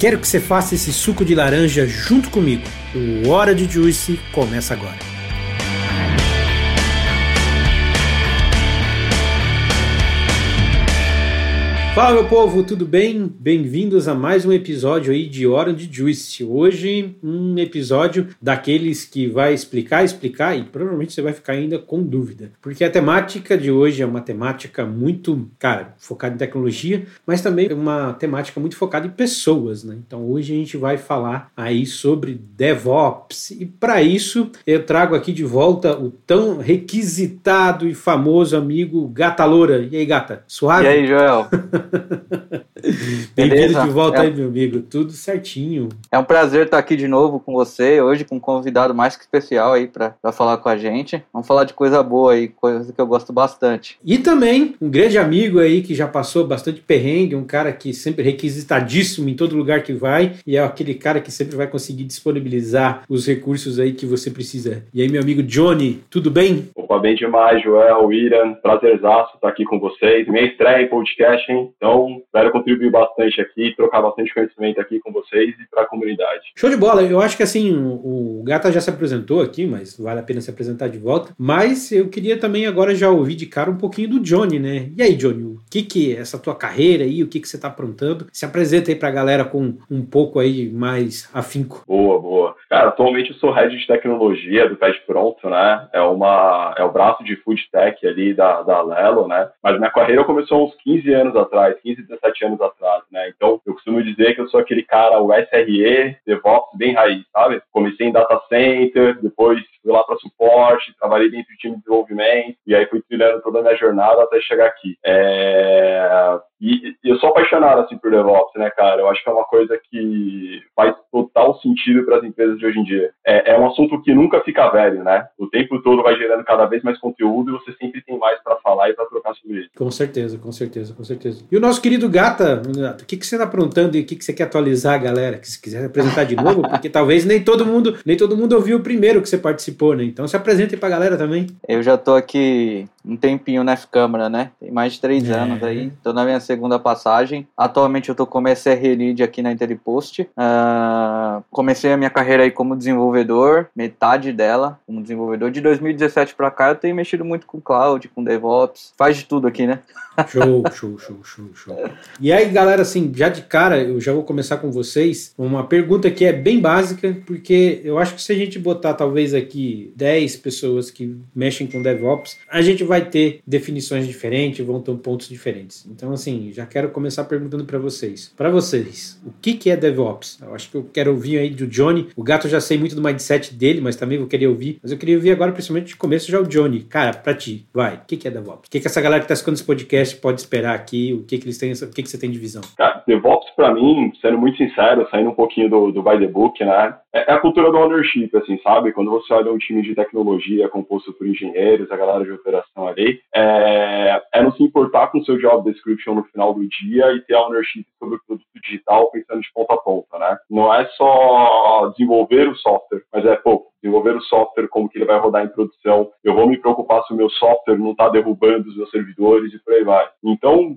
Quero que você faça esse suco de laranja junto comigo. O Hora de Juice começa agora. Fala meu povo, tudo bem? Bem-vindos a mais um episódio aí de Hora de Juice. Hoje um episódio daqueles que vai explicar, explicar e provavelmente você vai ficar ainda com dúvida, porque a temática de hoje é uma temática muito, cara, focada em tecnologia, mas também uma temática muito focada em pessoas, né? Então hoje a gente vai falar aí sobre DevOps e para isso eu trago aqui de volta o tão requisitado e famoso amigo Gata Loura. E aí, Gata? Suave? E aí, Joel? Bem-vindo de volta é... aí, meu amigo. Tudo certinho. É um prazer estar aqui de novo com você, hoje com um convidado mais que especial aí para falar com a gente. Vamos falar de coisa boa aí, coisa que eu gosto bastante. E também um grande amigo aí que já passou bastante perrengue, um cara que sempre requisitadíssimo em todo lugar que vai e é aquele cara que sempre vai conseguir disponibilizar os recursos aí que você precisa. E aí, meu amigo Johnny, tudo bem? Opa, bem demais, Joel, Irã. Prazerzaço estar aqui com vocês. Minha estreia em podcast, hein? Então, espero contribuir bastante aqui, trocar bastante conhecimento aqui com vocês e para a comunidade. Show de bola. Eu acho que assim, o, Gata já se apresentou aqui, mas vale a pena se apresentar de volta. Mas eu queria também agora já ouvir de cara um pouquinho do Johnny, né? E aí, Johnny, o que que é essa tua carreira aí, o que que você está aprontando? Se apresenta aí para a galera com um pouco aí mais afinco. Boa, boa. Cara, atualmente eu sou head de tecnologia do Pet Pronto, né? É uma é o braço de food tech ali da, da Lelo, né? Mas minha carreira começou uns 15 anos atrás, 15, 17 anos atrás, né? Então, eu costumo dizer que eu sou aquele cara, o SRE, DevOps bem raiz, sabe? Comecei em data center, depois fui lá para suporte, trabalhei dentro do time de desenvolvimento, e aí fui trilhando toda a minha jornada até chegar aqui. É... E, e eu sou apaixonado assim por DevOps, né, cara? Eu acho que é uma coisa que faz total sentido para as empresas de hoje em dia. É, é, um assunto que nunca fica velho, né? O tempo todo vai gerando cada vez mais conteúdo e você sempre tem mais para falar e para trocar sobre isso. Com certeza, com certeza, com certeza. E o nosso querido Gata, o que, que você está aprontando e o que, que você quer atualizar galera? Que se quiser apresentar de novo, porque talvez nem todo mundo, nem todo mundo ouviu o primeiro que você participou, né? Então se apresente para a galera também. Eu já tô aqui um tempinho na F-Câmara, né? Tem mais de três é. anos aí. Tô na minha segunda passagem. Atualmente eu tô como SR Lead aqui na Interpost. Uh, comecei a minha carreira aí como desenvolvedor, metade dela como desenvolvedor. De 2017 para cá eu tenho mexido muito com cloud, com DevOps. Faz de tudo aqui, né? Show, show, show, show, show. E aí, galera, assim, já de cara, eu já vou começar com vocês. Uma pergunta que é bem básica, porque eu acho que se a gente botar talvez aqui 10 pessoas que mexem com DevOps, a gente vai ter definições diferentes, vão ter pontos diferentes. Então, assim, já quero começar perguntando para vocês. Para vocês, o que, que é DevOps? Eu acho que eu quero ouvir aí do Johnny. O gato já sei muito do mindset dele, mas também vou querer ouvir. Mas eu queria ouvir agora, principalmente de começo, já o Johnny. Cara, para ti, vai. O que, que é DevOps? O que, que essa galera que tá escutando esse podcast pode esperar aqui? O que, que eles têm, o que, que você tem de visão? Cara, DevOps, para mim, sendo muito sincero, saindo um pouquinho do, do by the book, né? É, é a cultura do ownership, assim, sabe? Quando você olha um time de tecnologia composto por engenheiros, a galera de operação ali, é, é não se importar com o seu job description no final do dia e ter ownership sobre o produto digital pensando de ponta a ponta, né? Não é só desenvolver o software, mas é, pô, desenvolver o software, como que ele vai rodar em produção, eu vou me preocupar se o meu software não está derrubando os meus servidores e por aí vai. Então,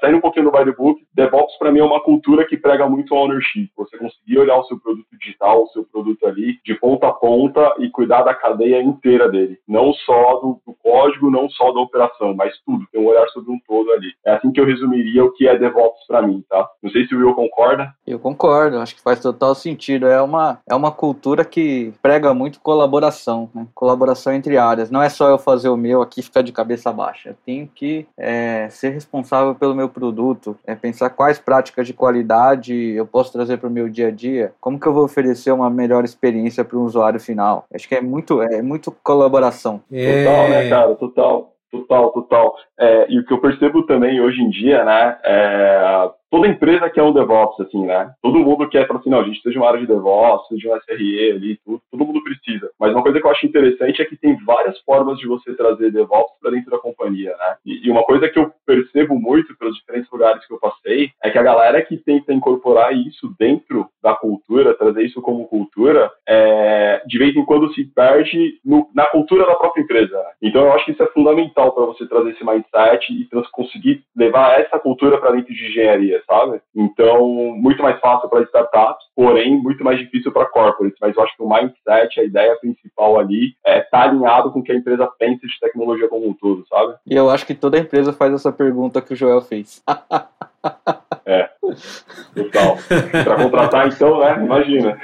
saindo um pouquinho do by the book, DevOps para mim é uma cultura que prega muito ownership. Você conseguir olhar o seu produto digital, o seu produto ali, de ponta a ponta e cuidar da cadeia inteira dele. Não só do, do código, não só da operação, mas tudo. Tem um olhar sobre um todo ali. É assim que eu resumiria o que é DevOps para mim, tá? Não sei se o Will concorda. Eu concordo, acho que faz total sentido. É uma, é uma cultura que prega muito colaboração, né? colaboração entre áreas. Não é só eu fazer o meu aqui ficar de cabeça baixa. Eu tenho que é, ser responsável pelo meu produto, é pensar quais práticas de qualidade eu posso trazer para o meu dia a dia, como que eu vou oferecer uma melhor experiência para o usuário final. Acho que é muito, é muito colaboração. É... Total, né, cara? Total. Total, total. É, e o que eu percebo também hoje em dia, né, é, toda empresa quer um DevOps, assim, né? Todo mundo quer falar assim, não, a gente de uma área de DevOps, de um SRE ali, tudo, todo mundo precisa. Mas uma coisa que eu acho interessante é que tem várias formas de você trazer DevOps para dentro da companhia, né? E, e, uma coisa que eu percebo muito pelos diferentes lugares que eu passei é que a galera que tenta incorporar isso dentro da cultura, trazer isso como cultura, é, de vez em quando se perde no, na cultura da própria empresa. Né? Então eu acho que isso é fundamental para você trazer esse mindset e conseguir levar essa cultura para dentro de engenharia sabe? Então, muito mais fácil para startups, porém, muito mais difícil para corporates. Mas eu acho que o mindset, a ideia principal ali, é tá alinhado com o que a empresa pensa de tecnologia como um todo, sabe? E eu acho que toda empresa faz essa pergunta que o Joel fez. É, total. Para contratar, então, né? Imagina.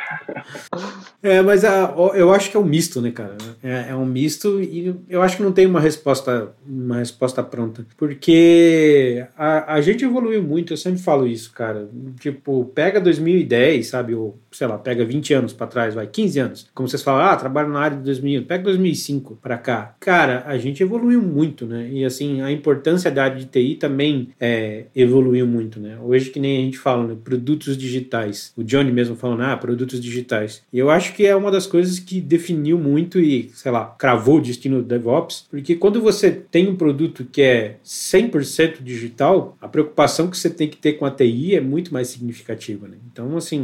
É, mas a, eu acho que é um misto, né, cara? É, é, um misto e eu acho que não tem uma resposta, uma resposta pronta. Porque a, a gente evoluiu muito, eu sempre falo isso, cara. Tipo, pega 2010, sabe? Ou, sei lá, pega 20 anos para trás, vai, 15 anos. Como vocês falam, ah, trabalho na área de 2000, pega 2005 para cá. Cara, a gente evoluiu muito, né? E assim, a importância da área de TI também é, evoluiu muito, né? Hoje, que nem a gente fala, né? produtos digitais. O Johnny mesmo falando, ah, produtos digitais. E eu acho que é uma das coisas que definiu muito e, sei lá, cravou o destino do DevOps, porque quando você tem um produto que é 100% digital, a preocupação que você tem que ter com a TI é muito mais significativa, né? Então, assim,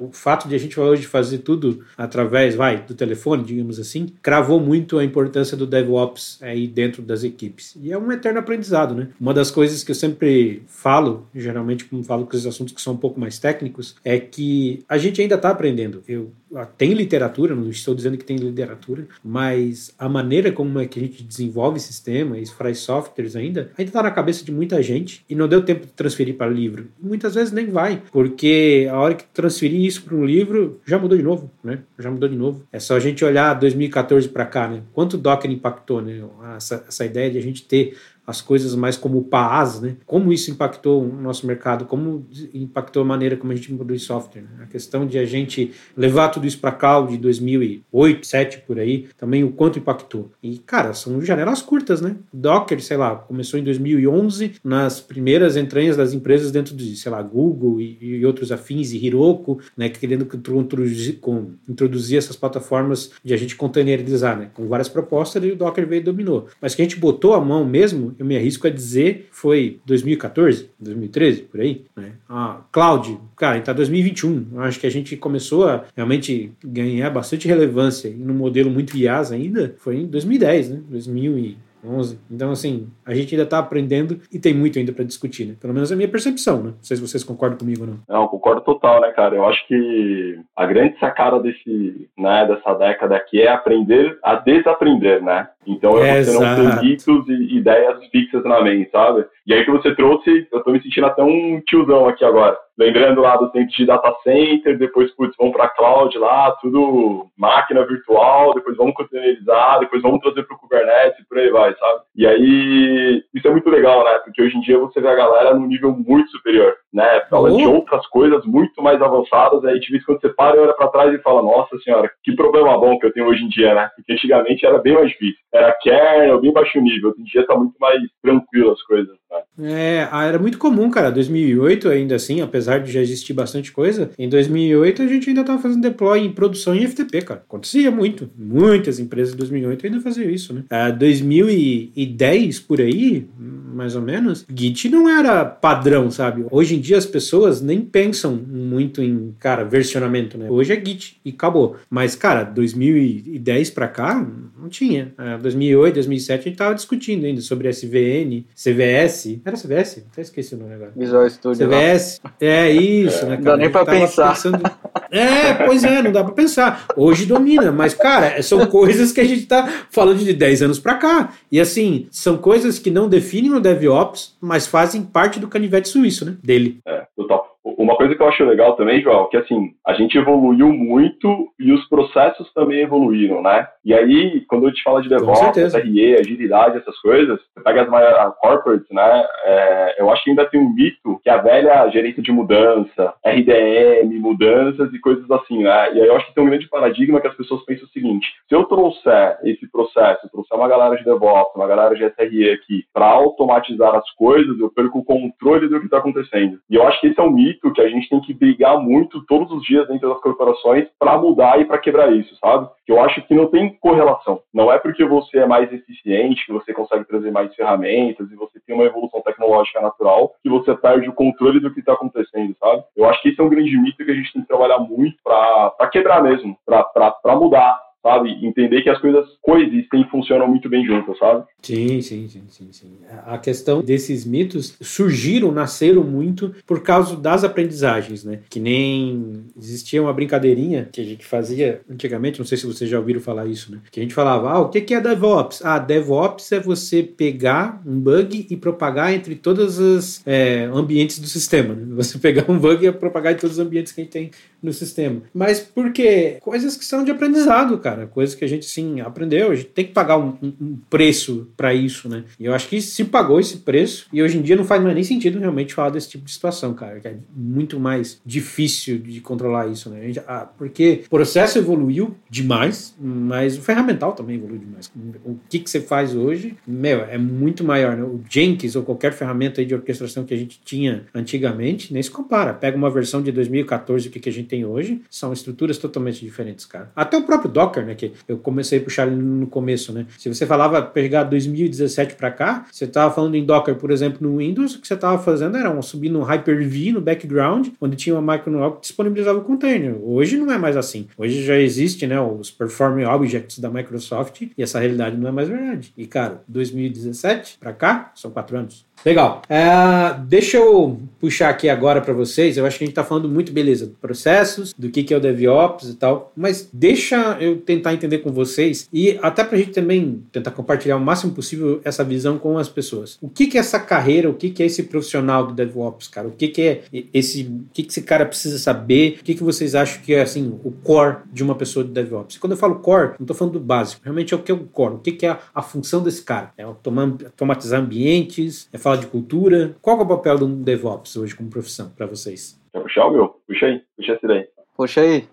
o, fato de a gente hoje fazer tudo através, vai, do telefone, digamos assim, cravou muito a importância do DevOps aí dentro das equipes. E é um eterno aprendizado, né? Uma das coisas que eu sempre falo, geralmente como falo com os assuntos que são um pouco mais técnicos, é que a gente ainda está aprendendo. Eu tem literatura, não estou dizendo que tem literatura, mas a maneira como é que a gente desenvolve sistemas, faz softwares ainda, ainda está na cabeça de muita gente e não deu tempo de transferir para livro. Muitas vezes nem vai, porque a hora que transferir isso para um livro já mudou de novo, né? Já mudou de novo. É só a gente olhar 2014 para cá, né? Quanto Docker impactou, né? Essa, essa ideia de a gente ter as coisas mais como PaaS, né? Como isso impactou o nosso mercado, como impactou a maneira como a gente produz software. Né? A questão de a gente levar tudo isso para cloud de 2008, 2007 por aí, também o quanto impactou. E, cara, são janelas curtas, né? Docker, sei lá, começou em 2011 nas primeiras entranhas das empresas dentro de, sei lá, Google e, e outros afins e Heroku, né? Querendo introduzir, com, introduzir essas plataformas de a gente containerizar, né? Com várias propostas e o Docker veio e dominou. Mas que a gente botou a mão mesmo eu me arrisco a dizer, foi 2014, 2013, por aí. Né? A Cloud, cara, está 2021. Eu acho que a gente começou a realmente ganhar bastante relevância no modelo muito IaaS ainda, foi em 2010, né? 2000 e 11. Então, assim, a gente ainda está aprendendo e tem muito ainda para discutir, né? Pelo menos é a minha percepção, né? Não sei se vocês concordam comigo ou não. Não, concordo total, né, cara? Eu acho que a grande sacada desse, né, dessa década aqui é aprender a desaprender, né? Então é você não ter mitos e ideias fixas na mente, sabe? E aí que você trouxe, eu tô me sentindo até um tiozão aqui agora. Lembrando lá do tempo de data center, depois, putz, vamos para cloud lá, tudo máquina virtual, depois vamos containerizar, depois vamos trazer para o Kubernetes e por aí vai, sabe? E aí, isso é muito legal, né? Porque hoje em dia você vê a galera num nível muito superior, né? Fala uhum. de outras coisas muito mais avançadas, aí de vez quando você para e olha para trás e fala, nossa senhora, que problema bom que eu tenho hoje em dia, né? Porque antigamente era bem mais difícil. Era kernel, bem baixo nível. Hoje em dia tá muito mais tranquilo as coisas, né? É, ah, era muito comum, cara. 2008 ainda assim, apesar de já existir bastante coisa, em 2008 a gente ainda estava fazendo deploy em produção em FTP, cara. Acontecia muito. Muitas empresas de 2008 ainda faziam isso, né? É, 2010 por aí, mais ou menos, Git não era padrão, sabe? Hoje em dia as pessoas nem pensam muito em, cara, versionamento, né? Hoje é Git e acabou. Mas, cara, 2010 para cá, não tinha. É, 2008, 2007 a gente tava discutindo ainda sobre SVN, CVS, era CVS? Até esqueci o nome agora. Visual Studio. CVS. Lá. É isso, né, cara? Não dá nem pra pensar. Pensando... É, pois é, não dá pra pensar. Hoje domina, mas, cara, são coisas que a gente tá falando de 10 anos pra cá. E assim, são coisas que não definem o DevOps, mas fazem parte do canivete suíço, né? Dele. É, total. Uma coisa que eu acho legal também, João, que assim, a gente evoluiu muito e os processos também evoluíram, né? E aí, quando eu te falo de DevOps, RE, agilidade, essas coisas, você pega as maiores corporates, né? É, eu acho que ainda tem um mito que a velha gerência de mudança, RDM, mudanças e coisas assim, né? E aí eu acho que tem um grande paradigma que as pessoas pensam o seguinte: se eu trouxer esse processo, trouxer uma galera de DevOps, uma galera de SRE aqui, para automatizar as coisas, eu perco o controle do que está acontecendo. E eu acho que esse é um mito que a gente tem que brigar muito todos os dias dentro das corporações para mudar e para quebrar isso, sabe? Eu acho que não tem correlação. Não é porque você é mais eficiente, que você consegue trazer mais ferramentas e você tem uma evolução tecnológica natural, que você perde o controle do que está acontecendo, sabe? Eu acho que esse é um grande mito que a gente tem que trabalhar muito para quebrar mesmo, para mudar sabe? Entender que as coisas coexistem e funcionam muito bem juntas, sabe? Sim, sim, sim, sim, sim. A questão desses mitos surgiram, nasceram muito por causa das aprendizagens, né? Que nem existia uma brincadeirinha que a gente fazia antigamente, não sei se vocês já ouviram falar isso, né? Que a gente falava, ah, o que é DevOps? Ah, DevOps é você pegar um bug e propagar entre todos os é, ambientes do sistema, né? Você pegar um bug e propagar em todos os ambientes que a gente tem no sistema. Mas por quê? Coisas que são de aprendizado, cara cara. Coisa que a gente, sim, aprendeu. A gente tem que pagar um, um preço para isso, né? E eu acho que se pagou esse preço, e hoje em dia não faz mais nem sentido realmente falar desse tipo de situação, cara. Que é muito mais difícil de controlar isso, né? Ah, porque o processo evoluiu demais, mas o ferramental também evoluiu demais. O que, que você faz hoje, meu, é muito maior, né? O Jenkins ou qualquer ferramenta de orquestração que a gente tinha antigamente, nem se compara. Pega uma versão de 2014, o que, que a gente tem hoje, são estruturas totalmente diferentes, cara. Até o próprio Docker, né? Que eu comecei a puxar no começo, né? Se você falava pegar 2017 para cá, você estava falando em Docker, por exemplo, no Windows, o que você estava fazendo era um, subir no Hyper-V no background, onde tinha uma máquina que disponibilizava o container. Hoje não é mais assim. Hoje já existe, né, os Performing Objects da Microsoft e essa realidade não é mais verdade. E, cara, 2017 para cá, são quatro anos. Legal. É, deixa eu puxar aqui agora para vocês. Eu acho que a gente está falando muito, beleza, processos, do que, que é o DevOps e tal, mas deixa eu tentar entender com vocês e até para a gente também tentar compartilhar o máximo possível essa visão com as pessoas. O que, que é essa carreira, o que, que é esse profissional do DevOps, cara? O que, que é esse, o que, que esse cara precisa saber? O que, que vocês acham que é assim o core de uma pessoa de DevOps? Quando eu falo core, não estou falando do básico, realmente é o que é o core, o que, que é a, a função desse cara? É automatizar ambientes, é falar de cultura. Qual é o papel de um DevOps hoje como profissão para vocês? Quer puxar o meu? Puxa aí, puxa esse daí. Puxa aí.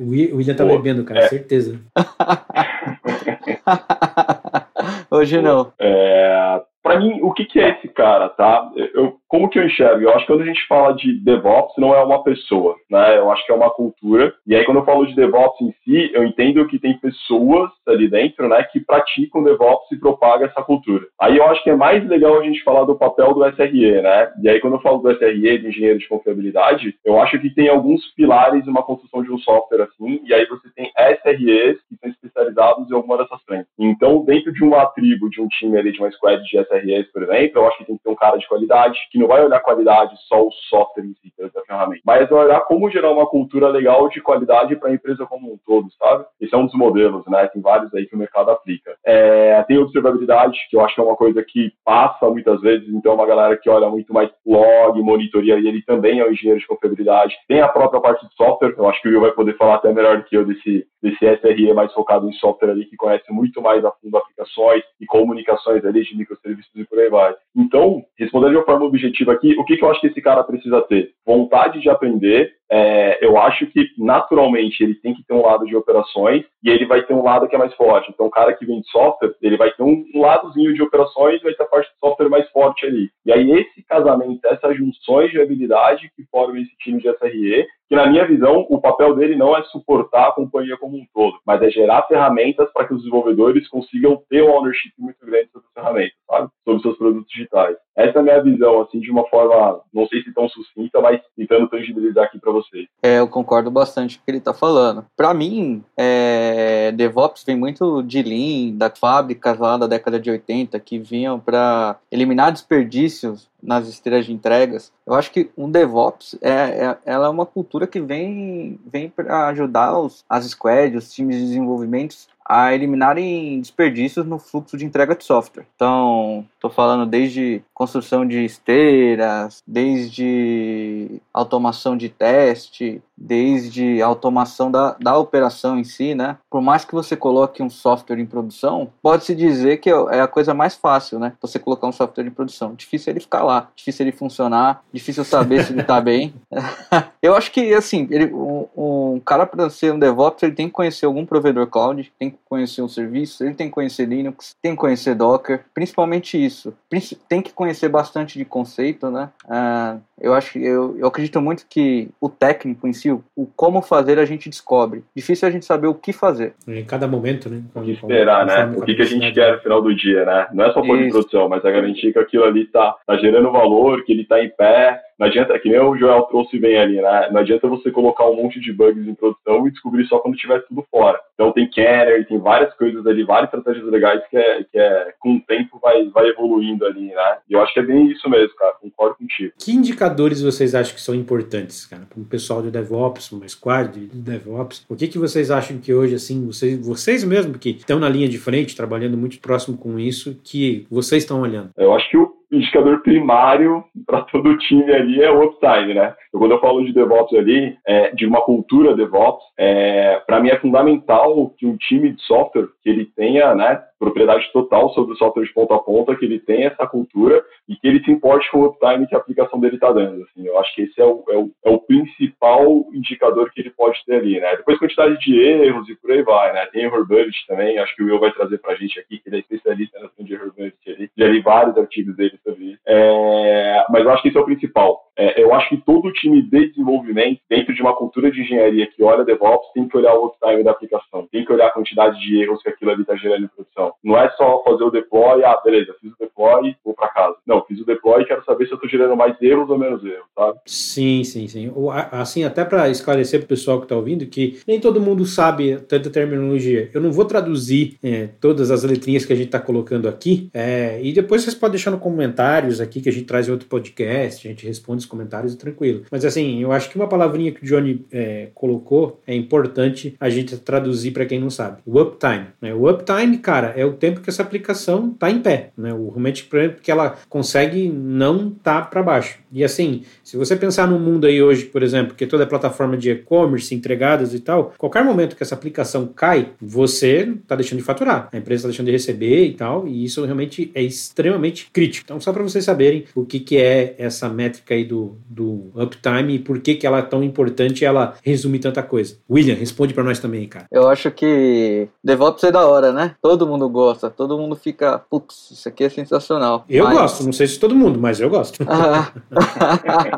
o William tá Pô, bebendo, cara, é. certeza. Hoje não. É, para mim, o que, que, é esse cara, tá? Eu, como que eu enxergo? Eu acho que quando a gente fala de DevOps, não é uma pessoa, né? Eu acho que é uma cultura. E aí, quando eu falo de DevOps em si, eu entendo que tem pessoas ali dentro, né, que praticam DevOps e propagam essa cultura. Aí eu acho que é mais legal a gente falar do papel do SRE, né? E aí, quando eu falo do SRE, de engenheiro de confiabilidade, eu acho que tem alguns pilares uma construção de um software assim, e aí você tem SREs que são especializados em alguma dessas frentes. Então, dentro de uma tribo, de um time ali, de uma squad de SREs, por exemplo, eu acho que tem que ter um cara de qualidade, que não vai olhar qualidade só o software em si, da ferramenta, mas vai olhar como gerar uma cultura legal de qualidade para a empresa como um todo, sabe? Esse é um dos modelos, né? Tem vários aí que o mercado aplica. É, tem observabilidade, que eu acho que é uma coisa que passa muitas vezes, então é uma galera que olha muito mais log, monitoria, e ele também é um engenheiro de confiabilidade. Tem a própria parte de software, eu acho que o Will vai poder falar até melhor que eu desse, desse SRE mais focado em software ali, que conhece muito mais a fundo aplicações e comunicações ali de microserviços e por aí vai. Então, respondendo de uma forma objetiva aqui, o que, que eu acho que esse cara precisa ter? Vontade de aprender, é, eu acho que naturalmente ele tem que ter um lado de operações e ele vai ter um lado que é mais forte. Então, o cara que vem de software, ele vai ter um ladozinho de operações e vai ter a parte de software mais forte ali. E aí, esse casamento, essas junções de habilidade que formam esse time de SRE, que na minha visão, o papel dele não é suportar a companhia como um todo, mas é gerar ferramentas para que os desenvolvedores consigam ter um ownership muito grande sobre as ferramentas, sabe? Sobre seus produtos digitais. Essa é a minha visão, assim, de uma forma, não sei se tão sucinta, mas tentando tangibilizar aqui para vocês. É, eu concordo bastante com o que ele está falando. Para mim, é, DevOps vem muito de Lean, das fábricas lá da década de 80 que vinham para eliminar desperdícios nas esteiras de entregas. Eu acho que um DevOps é, é, ela é uma cultura que vem, vem para ajudar os, as squads, os times de desenvolvimento a eliminarem desperdícios no fluxo de entrega de software. Então, estou falando desde construção de esteiras, desde automação de teste, desde automação da, da operação em si, né? Por mais que você coloque um software em produção, pode-se dizer que é a coisa mais fácil, né? Você colocar um software em produção. Difícil ele ficar lá, difícil ele funcionar, difícil saber se ele está bem. Eu acho que, assim, ele, um, um cara para ser um DevOps, ele tem que conhecer algum provedor cloud, tem que conhecer um serviço, ele tem que conhecer Linux, tem que conhecer Docker, principalmente isso. Tem que conhecer bastante de conceito, né? Uh, eu acho que eu, eu acredito muito que o técnico em si, o, o, como fazer a gente descobre. Difícil é a gente saber o que fazer. Em cada momento, né? O que esperar, né? O que, que a gente quer no final do dia, né? Não é só pôr de produção, mas é garantir que aquilo ali tá, tá gerando valor, que ele tá em pé, não adianta, é que nem o Joel trouxe bem ali, né? Não adianta você colocar um monte de bugs em produção e descobrir só quando tiver tudo fora. Então tem canner, tem várias coisas ali, várias estratégias legais que é, que é com o tempo vai, vai evoluindo ali, né? E eu acho que é bem isso mesmo, cara. Concordo contigo. Que indicadores vocês acham que são importantes, cara? Para o pessoal de DevOps, uma squad de DevOps, o que, que vocês acham que hoje, assim, vocês, vocês mesmo que estão na linha de frente, trabalhando muito próximo com isso, que vocês estão olhando? Eu acho que o indicador primário para todo time ali é o uptime, né? Então, quando eu falo de DevOps ali, é, de uma cultura DevOps, é, para mim é fundamental que um time de software que ele tenha, né, propriedade total sobre o software de ponta a ponta, que ele tenha essa cultura e que ele se importe com o uptime que a aplicação dele está dando. Assim, eu acho que esse é o, é, o, é o, principal indicador que ele pode ter ali, né? Depois quantidade de erros e por aí vai, né? Tem errorability também, acho que o Will vai trazer para a gente aqui, que ele é especialista na de errorability ali. Já li vários artigos dele sobre isso. É, mas eu acho que esse é o principal. É, eu acho que todo time de desenvolvimento, dentro de uma cultura de engenharia que olha DevOps, tem que olhar o uptime da aplicação, tem que olhar a quantidade de erros que aquilo ali está gerando em produção. Não é só fazer o deploy, ah, beleza, fiz o deploy, vou para casa. Não, fiz o deploy e quero saber se eu estou gerando mais erros ou menos erros, sabe? Sim, sim, sim. Assim, até para esclarecer para o pessoal que está ouvindo que nem todo mundo sabe tanta terminologia. Eu não vou traduzir é, todas as letrinhas que a gente está colocando aqui, é, e depois vocês podem deixar nos comentários aqui que a gente traz em outro podcast, a gente responde comentários tranquilo. Mas assim, eu acho que uma palavrinha que o Johnny é, colocou é importante a gente traduzir para quem não sabe. O uptime. Né? O uptime, cara, é o tempo que essa aplicação está em pé. Né? O realmente que ela consegue não tá para baixo. E assim, se você pensar no mundo aí hoje, por exemplo, que toda a plataforma de e-commerce entregadas e tal, qualquer momento que essa aplicação cai, você está deixando de faturar, a empresa está deixando de receber e tal, e isso realmente é extremamente crítico. Então, só para vocês saberem o que, que é essa métrica aí do, do uptime e por que, que ela é tão importante e ela resume tanta coisa. William, responde para nós também, cara. Eu acho que DevOps é da hora, né? Todo mundo gosta, todo mundo fica, putz, isso aqui é sensacional. Eu mas... gosto, não sei se todo mundo, mas eu gosto.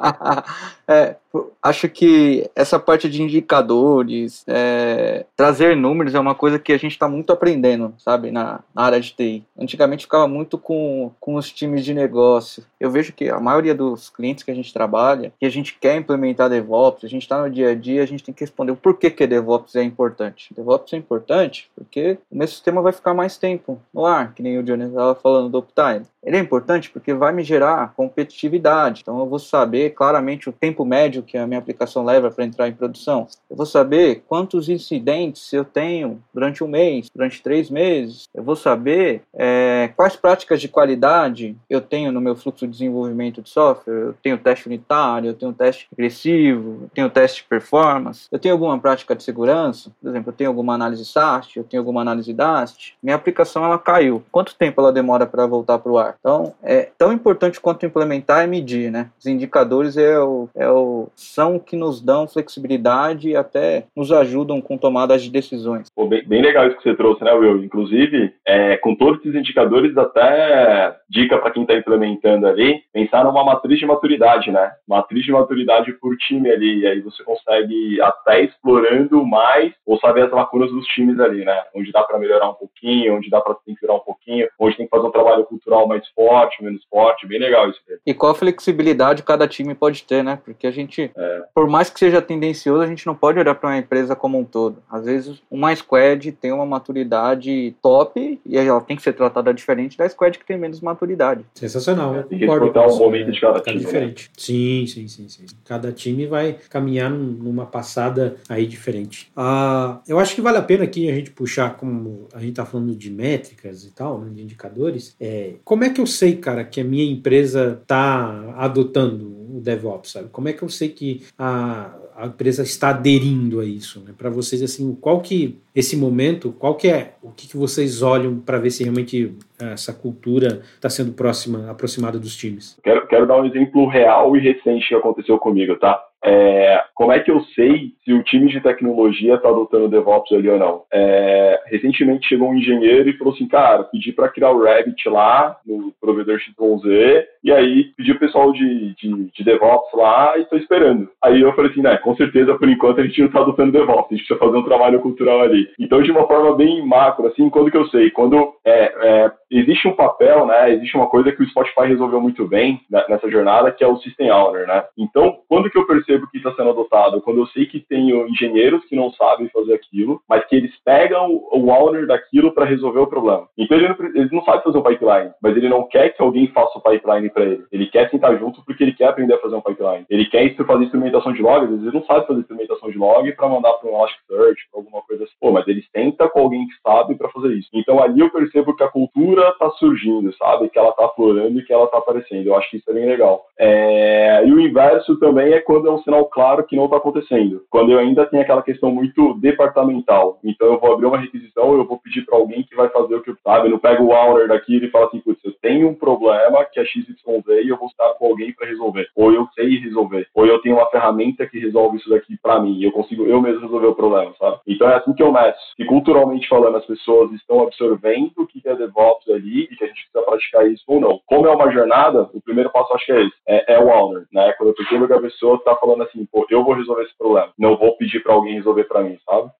é, acho que essa parte de indicadores, é, trazer números é uma coisa que a gente está muito aprendendo, sabe, na, na, área de TI. Antigamente ficava muito com, com os times de negócio. Eu vejo que a maioria dos clientes que a gente trabalha, que a gente quer implementar DevOps, a gente está no dia a dia, a gente tem que responder o porquê que DevOps é importante. DevOps é importante porque o meu sistema vai ficar mais tempo no ar, que nem o Johnny estava falando do uptime. Ele é importante porque vai me gerar competitividade. Então eu vou saber claramente o tempo médio que a minha aplicação leva para entrar em produção. Eu vou saber quantos incidentes eu tenho durante um mês, durante três meses. Eu vou saber é, quais práticas de qualidade eu tenho no meu fluxo de desenvolvimento de software. Eu tenho teste unitário, eu tenho teste regressivo, eu tenho teste de performance. Eu tenho alguma prática de segurança, por exemplo, eu tenho alguma análise SAST, eu tenho alguma análise DAST. Minha aplicação ela caiu. Quanto tempo ela demora para voltar para o ar? Então, é tão importante quanto implementar é medir, né? Os indicadores é o, é o, são que nos dão flexibilidade e até nos ajudam com tomadas de decisões. Pô, bem, bem, legal isso que você trouxe, né, Will? Inclusive, é, com todos esses indicadores, até dica para quem está implementando ali, pensar numa matriz de maturidade, né? Matriz de maturidade por time ali, e aí você consegue até explorando mais ou saber as lacunas dos times ali, né? Onde dá para melhorar um pouquinho, onde dá para se um pouquinho, onde tem que fazer um trabalho cultural mais forte, menos forte, bem legal isso. E qual a flexibilidade cada time pode ter, né? Porque a gente, é. por mais que seja tendencioso, a gente não pode olhar para uma empresa como um todo. Às vezes, uma squad tem uma maturidade top e ela tem que ser tratada diferente da squad que tem menos maturidade. Sensacional, concordo. Tem um momento de cada time. Né? diferente. Né? Sim, sim, sim, sim. Cada time vai caminhar numa passada aí diferente. Ah, eu acho que vale a pena aqui a gente puxar, como a gente tá falando de métricas e tal, né, de indicadores. É, como é que eu sei, cara, que a minha empresa tá adotando DevOps, sabe? Como é que eu sei que a, a empresa está aderindo a isso, né? Para vocês assim, qual que esse momento, qual que é o que, que vocês olham para ver se realmente eh, essa cultura está sendo próxima, aproximada dos times? Quero, quero dar um exemplo real e recente que aconteceu comigo, tá? É, como é que eu sei se o time de tecnologia está adotando DevOps ali ou não? É, recentemente chegou um engenheiro e falou assim, cara, pedi para criar o Rabbit lá no provedor X11 e aí pedi o pessoal de, de, de DevOps lá e estou esperando. Aí eu falei assim, né, com certeza por enquanto a gente não está adotando DevOps, a gente precisa fazer um trabalho cultural ali. Então, de uma forma bem macro, assim, quando que eu sei? Quando é, é, existe um papel, né, existe uma coisa que o Spotify resolveu muito bem nessa jornada, que é o System Owner, né? Então, quando que eu percebo que está sendo adotado? Quando eu sei que tenho engenheiros que não sabem fazer aquilo, mas que eles pegam o owner daquilo para resolver o problema. Então, ele não, ele não sabe fazer um pipeline, mas ele não quer que alguém faça o pipeline para ele. Ele quer sentar junto porque ele quer aprender a fazer um pipeline. Ele quer fazer instrumentação de log, às vezes ele não sabe fazer instrumentação de log para mandar para um Elasticsearch, para alguma coisa assim. Pô, mas ele senta com alguém que sabe para fazer isso. Então ali eu percebo que a cultura está surgindo, sabe? Que ela está florando e que ela está aparecendo. Eu acho que isso é bem legal. É... E o inverso também é quando é um sinal claro que não está acontecendo. Quando eu ainda tenho aquela questão muito departamental. Então eu vou abrir uma requisição, eu vou pedir para alguém que vai fazer o que eu sabe. Eu não pego o owner daqui e fala assim, putz, eu tenho um problema que é XYZ e eu vou estar com alguém para resolver. Ou eu sei resolver. Ou eu tenho uma ferramenta que resolve isso daqui para mim. E eu consigo eu mesmo resolver o problema, sabe? Então é assim que eu meço. Que culturalmente falando, as pessoas estão absorvendo o que é DevOps ali e que a gente precisa praticar isso ou não. Como é uma jornada, o primeiro passo acho que é esse, é, é o owner, né? Quando eu percebo que a pessoa está falando assim, pô, eu vou resolver esse problema, não vou pedir para alguém resolver para mim, sabe?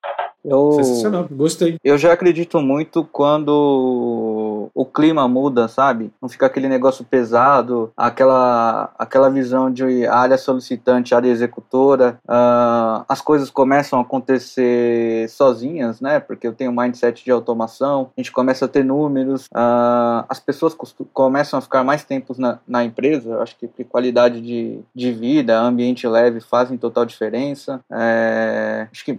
Eu, Sensacional, gostei. Eu já acredito muito quando o clima muda, sabe? Não fica aquele negócio pesado, aquela, aquela visão de área solicitante, área executora, uh, as coisas começam a acontecer sozinhas, né? Porque eu tenho um mindset de automação, a gente começa a ter números, uh, as pessoas começam a ficar mais tempos na, na empresa, acho que qualidade de, de vida, ambiente leve fazem total diferença. É, acho que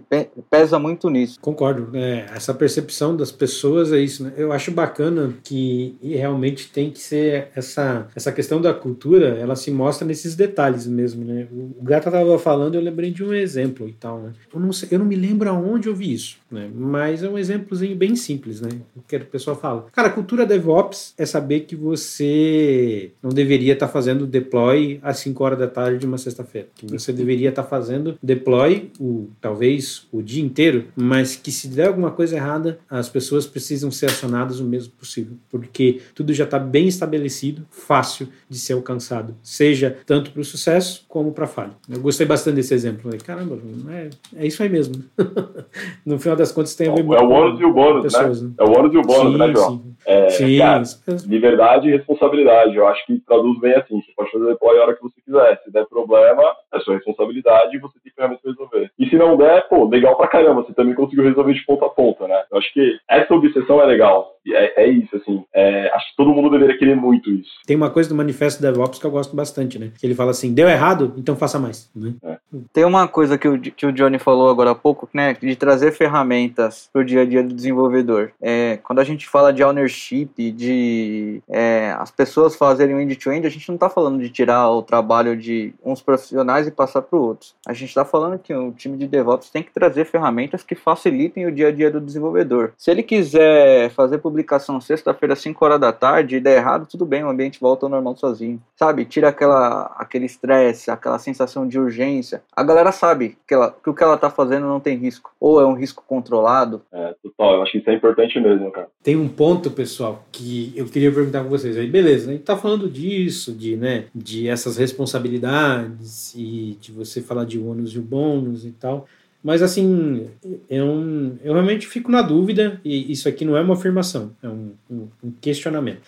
pesa muito nisso. Concordo. É, essa percepção das pessoas é isso. Né? Eu acho bacana que realmente tem que ser essa, essa questão da cultura, ela se mostra nesses detalhes mesmo. Né? O Gata estava falando, eu lembrei de um exemplo e tal. Né? Eu, não sei, eu não me lembro aonde eu vi isso, né? mas é um exemplozinho bem simples. Né? Que o pessoal fala. Cara, cultura DevOps é saber que você não deveria estar tá fazendo deploy às 5 horas da tarde de uma sexta-feira. Que você deveria estar tá fazendo deploy, o, talvez o dia inteiro, mas que se der alguma coisa errada, as pessoas precisam ser acionadas o mesmo possível, porque tudo já está bem estabelecido, fácil de ser alcançado, seja tanto para o sucesso como para a falha. Eu gostei bastante desse exemplo. Falei, caramba, é, é isso aí mesmo. no final das contas tem a ver é, muito É o ônus e o bônus, pessoas, né? né? É o ônus e o bônus, sim, né, João? Sim. É, sim, cara, liberdade e responsabilidade. Eu acho que traduz bem assim. Você pode fazer deploy a hora que você quiser. Se der problema, é sua responsabilidade e você tem ferramentas para resolver. E se não der, pô, legal pra caramba. Você também conseguiu resolver de ponta a ponta, né? Eu acho que essa obsessão é legal. É, é isso, assim. É, acho que todo mundo deveria querer muito isso. Tem uma coisa do manifesto DevOps que eu gosto bastante, né? Que ele fala assim: deu errado, então faça mais. Né? É. Tem uma coisa que o, que o Johnny falou agora há pouco, né? De trazer ferramentas pro dia a dia do desenvolvedor. É, quando a gente fala de ownership, de é, as pessoas fazerem o end-to-end, -end, a gente não tá falando de tirar o trabalho de uns profissionais e passar para outros. A gente está falando que o time de DevOps tem que trazer ferramentas que facilitem o dia a dia do desenvolvedor. Se ele quiser fazer publicação sexta-feira, 5 horas da tarde, e der errado, tudo bem, o ambiente volta ao normal sozinho. Sabe? Tira aquela, aquele estresse, aquela sensação de urgência. A galera sabe que, ela, que o que ela tá fazendo não tem risco. Ou é um risco controlado. É, total. Eu acho que isso é importante mesmo, cara. Tem um ponto, pessoal, que eu queria perguntar com vocês. Aí, beleza, a gente tá falando disso, de, né, de essas responsabilidades e de você falar de ônus e o bônus e tal. Mas assim, eu, eu realmente fico na dúvida, e isso aqui não é uma afirmação, é um, um, um questionamento.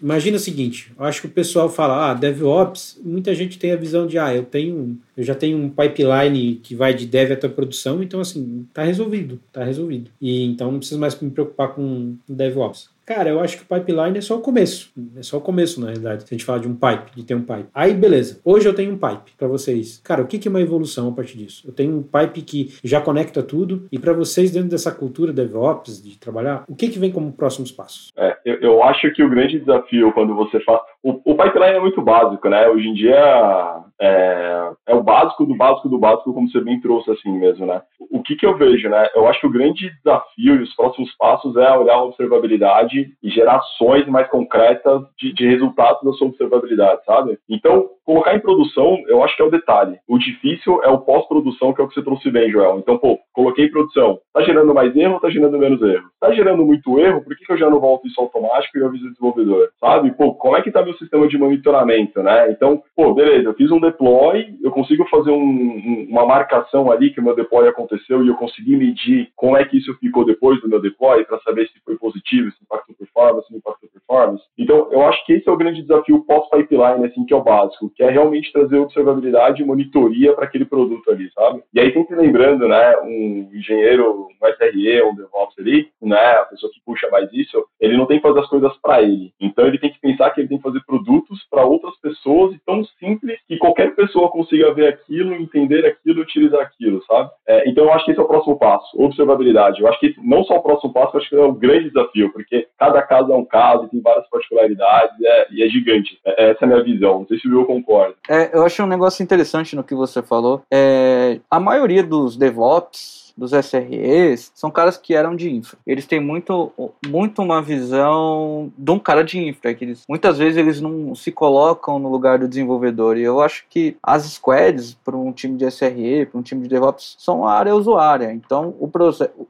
Imagina o seguinte, eu acho que o pessoal fala, ah, DevOps, muita gente tem a visão de, ah, eu tenho, eu já tenho um pipeline que vai de dev até produção, então assim, tá resolvido, tá resolvido. E então não preciso mais me preocupar com DevOps. Cara, eu acho que o pipeline é só o começo. É só o começo, na realidade. Se a gente falar de um pipe, de ter um pipe. Aí, beleza. Hoje eu tenho um pipe para vocês. Cara, o que é uma evolução a partir disso? Eu tenho um pipe que já conecta tudo. E para vocês, dentro dessa cultura DevOps, de trabalhar, o que, que vem como próximos passos? É, eu, eu acho que o grande desafio quando você faz. O, pipeline é muito básico, né? Hoje em dia é, é, o básico do básico do básico, como você bem trouxe assim mesmo, né? O que, que eu vejo, né? Eu acho que o grande desafio e os próximos passos é olhar a observabilidade e gerar ações mais concretas de, de resultados da sua observabilidade, sabe? Então, colocar em produção, eu acho que é o detalhe. O difícil é o pós-produção, que é o que você trouxe bem, Joel. Então, pô, coloquei em produção. Tá gerando mais erro ou tá gerando menos erro? Tá gerando muito erro, por que, que eu já não volto isso automático e aviso o desenvolvedor? Sabe? Pô, como é que tá meu sistema de monitoramento, né? Então, pô, beleza, eu fiz um deploy, eu consigo fazer um, um, uma marcação ali que o meu deploy aconteceu e eu consegui medir como é que isso ficou depois do meu deploy para saber se foi positivo, se impactou performance, se impactou performance. Então, eu acho que esse é o grande desafio pós-pipeline, assim, que é o básico que é realmente trazer observabilidade e monitoria para aquele produto ali, sabe? E aí sempre lembrando, né, um engenheiro, um SRE, um DevOps ali, né, a pessoa que puxa mais isso, ele não tem que fazer as coisas para ele. Então ele tem que pensar que ele tem que fazer produtos para outras pessoas e tão simples que qualquer pessoa consiga ver aquilo, entender aquilo, utilizar aquilo, sabe? É, então eu acho que esse é o próximo passo, observabilidade. Eu acho que não só o próximo passo, eu acho que é um grande desafio, porque cada caso é um caso, tem várias particularidades é, e é gigante. É, essa é a minha visão. Não sei se o Will concorda. É, eu acho um negócio interessante no que você falou. É, a maioria dos DevOps dos SREs são caras que eram de infra. Eles têm muito, muito uma visão de um cara de infra, que eles, muitas vezes eles não se colocam no lugar do desenvolvedor. E eu acho que as squads, para um time de SRE, para um time de DevOps, são a área usuária. Então, o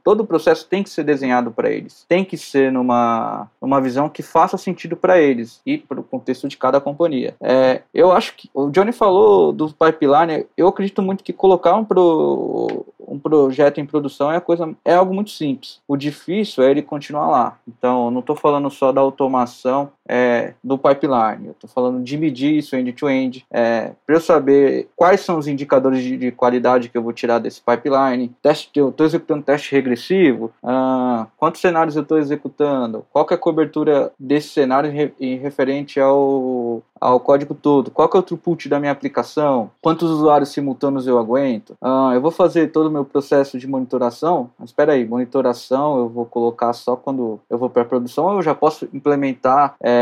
todo o processo tem que ser desenhado para eles. Tem que ser numa, numa visão que faça sentido para eles e para o contexto de cada companhia. É, eu acho que o Johnny falou do pipeline, eu acredito muito que colocar um, pro, um projeto em produção é, coisa, é algo muito simples. O difícil é ele continuar lá. Então, não estou falando só da automação é, do pipeline, eu estou falando de medir isso end-to-end, é, para eu saber quais são os indicadores de, de, qualidade que eu vou tirar desse pipeline, teste, eu estou executando teste regressivo, ah, quantos cenários eu estou executando, qual é a cobertura desse cenário em, em referente ao, ao código todo, qual é o throughput da minha aplicação, quantos usuários simultâneos eu aguento, ah, eu vou fazer todo o meu processo de monitoração, mas espera aí, monitoração eu vou colocar só quando eu vou para produção ou eu já posso implementar é,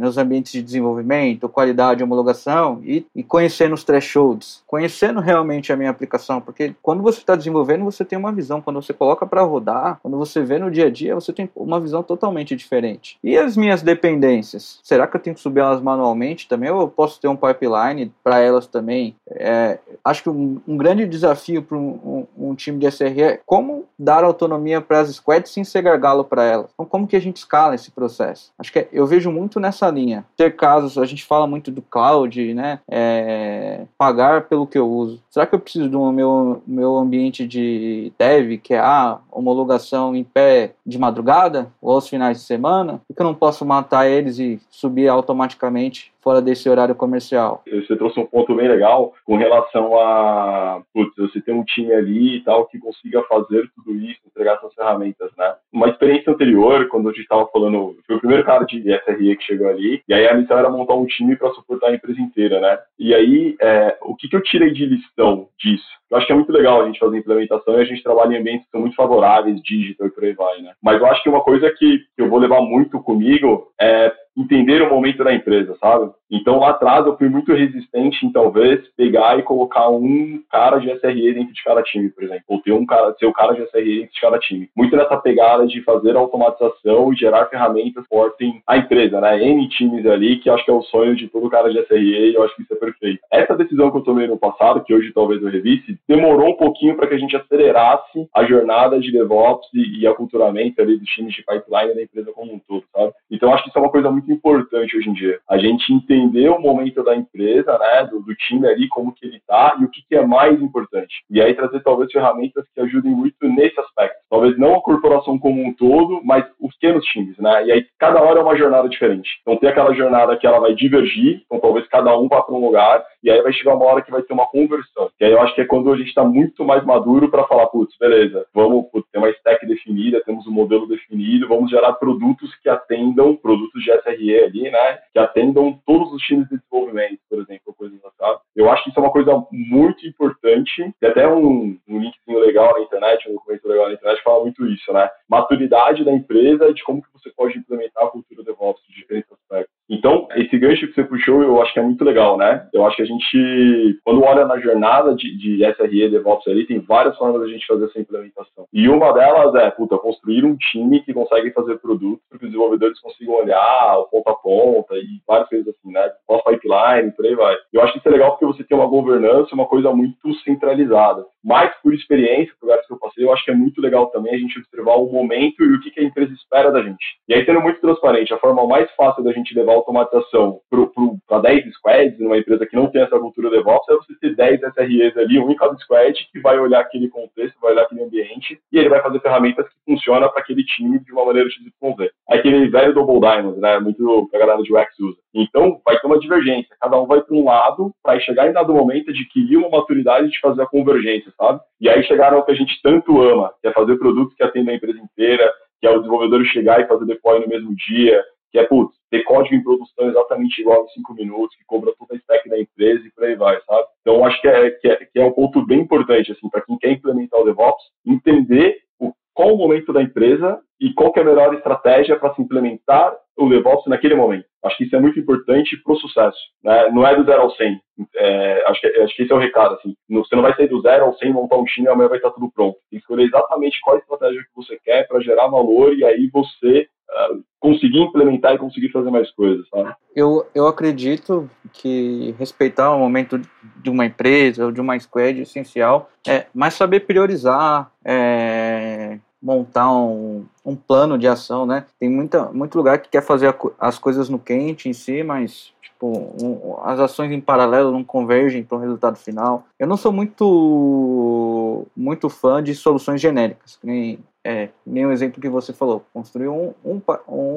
nos ambientes de desenvolvimento, qualidade, homologação e, e conhecendo os thresholds, conhecendo realmente a minha aplicação, porque quando você está desenvolvendo você tem uma visão, quando você coloca para rodar, quando você vê no dia a dia você tem uma visão totalmente diferente. E as minhas dependências, será que eu tenho que subir elas manualmente também ou eu posso ter um pipeline para elas também? É, acho que um, um grande desafio para um, um, um time de SRE é como dar autonomia para as squads sem ser gargalo para elas. Então, como que a gente escala esse processo? Acho que é, eu vejo muito nessa linha. Ter casos, a gente fala muito do cloud, né? É, pagar pelo que eu uso. Será que eu preciso do meu, meu ambiente de dev, que é a homologação em pé de madrugada ou aos finais de semana? Por que eu não posso matar eles e subir automaticamente fora desse horário comercial. Você trouxe um ponto bem legal com relação a, putz, você tem um time ali e tal que consiga fazer tudo isso, entregar essas ferramentas, né? Uma experiência anterior, quando a gente estava falando, foi o primeiro cara de SRE que chegou ali, e aí a missão era montar um time para suportar a empresa inteira, né? E aí, é, o que, que eu tirei de lição disso? Eu acho que é muito legal a gente fazer implementação e a gente trabalha em ambientes que são muito favoráveis, digital e por aí vai, né? Mas eu acho que uma coisa que eu vou levar muito comigo é entender o momento da empresa, sabe? Então lá atrás eu fui muito resistente em talvez pegar e colocar um cara de SRE dentro de cada time, por exemplo, ou ter um cara, ser o cara de SRE dentro de cada time. Muito nessa pegada de fazer automatização e gerar ferramentas que portem a empresa, né? N times ali, que acho que é o sonho de todo cara de SRE e eu acho que isso é perfeito. Essa decisão que eu tomei no passado, que hoje talvez eu revisse, demorou um pouquinho para que a gente acelerasse a jornada de DevOps e, e aculturamento ali dos times de pipeline da empresa como um todo, sabe? Então acho que isso é uma coisa muito muito importante hoje em dia. A gente entender o momento da empresa, né, do, do time ali, como que ele está e o que, que é mais importante. E aí trazer talvez ferramentas que ajudem muito nesse aspecto Talvez não a corporação como um todo, mas os pequenos times, né? E aí cada hora é uma jornada diferente. Então tem aquela jornada que ela vai divergir, então talvez cada um vá para um lugar, e aí vai chegar uma hora que vai ter uma conversão. E aí eu acho que é quando a gente está muito mais maduro para falar, putz, beleza, vamos ter uma stack definida, temos um modelo definido, vamos gerar produtos que atendam, produtos de Ali, né? Que atendam todos os times de desenvolvimento, por exemplo, coisas assim. Eu acho que isso é uma coisa muito importante, tem até um, um linkzinho legal na internet, um documento legal na internet fala muito isso, né? Maturidade da empresa e de como que você pode implementar a cultura DevOps de diferentes aspectos. Então, esse gancho que você puxou, eu acho que é muito legal, né? Eu acho que a gente, quando olha na jornada de, de SRE DevOps ali, tem várias formas da gente fazer essa implementação. E uma delas é, puta, construir um time que consegue fazer produtos para que os desenvolvedores consigam olhar ponta a ponta e várias coisas assim, né? Pós-pipeline, por aí vai. Eu acho que isso é legal porque você tem uma governança, uma coisa muito centralizada. Mas, por experiência, por lugares que eu passei, eu acho que é muito legal também a gente observar o momento e o que, que a empresa espera da gente. E aí, sendo muito transparente, a forma mais fácil da gente levar automatização para 10 squads, numa empresa que não tem essa cultura DevOps, é você ter 10 SREs ali, um em cada squad, que vai olhar aquele contexto, vai olhar aquele ambiente, e ele vai fazer ferramentas que funcionam para aquele time de uma maneira XYZ. Aquele velho Double Diamond, né, muito que a galera de UX usa. Então, vai ter uma divergência. Cada um vai para um lado para chegar em dado momento adquirir uma maturidade de fazer a convergência, sabe? E aí chegaram ao que a gente tanto ama, que é fazer produtos que atendem a empresa inteira, que é o desenvolvedor chegar e fazer deploy no mesmo dia, que é, putz, ter código em produção exatamente igual em cinco minutos, que cobra toda a stack da empresa e por aí vai, sabe? Então, acho que é, que é, que é um ponto bem importante, assim, para quem quer implementar o DevOps, entender qual o momento da empresa e qual é a melhor estratégia para se implementar o DevOps naquele momento. Acho que isso é muito importante para o sucesso. Né? Não é do zero ao 100. É, acho, que, acho que esse é o recado. Assim. Você não vai sair do zero ao 100, montar um time e amanhã vai estar tudo pronto. Tem que escolher exatamente qual estratégia que você quer para gerar valor e aí você uh, conseguir implementar e conseguir fazer mais coisas. Sabe? Eu, eu acredito que respeitar o momento de uma empresa ou de uma squad é essencial, é, mas saber priorizar, é, montar um, um plano de ação, né? Tem muita, muito lugar que quer fazer a, as coisas no quente em si, mas tipo, um, as ações em paralelo não convergem para o resultado final. Eu não sou muito muito fã de soluções genéricas, nem é, nem o exemplo que você falou, construir um, um,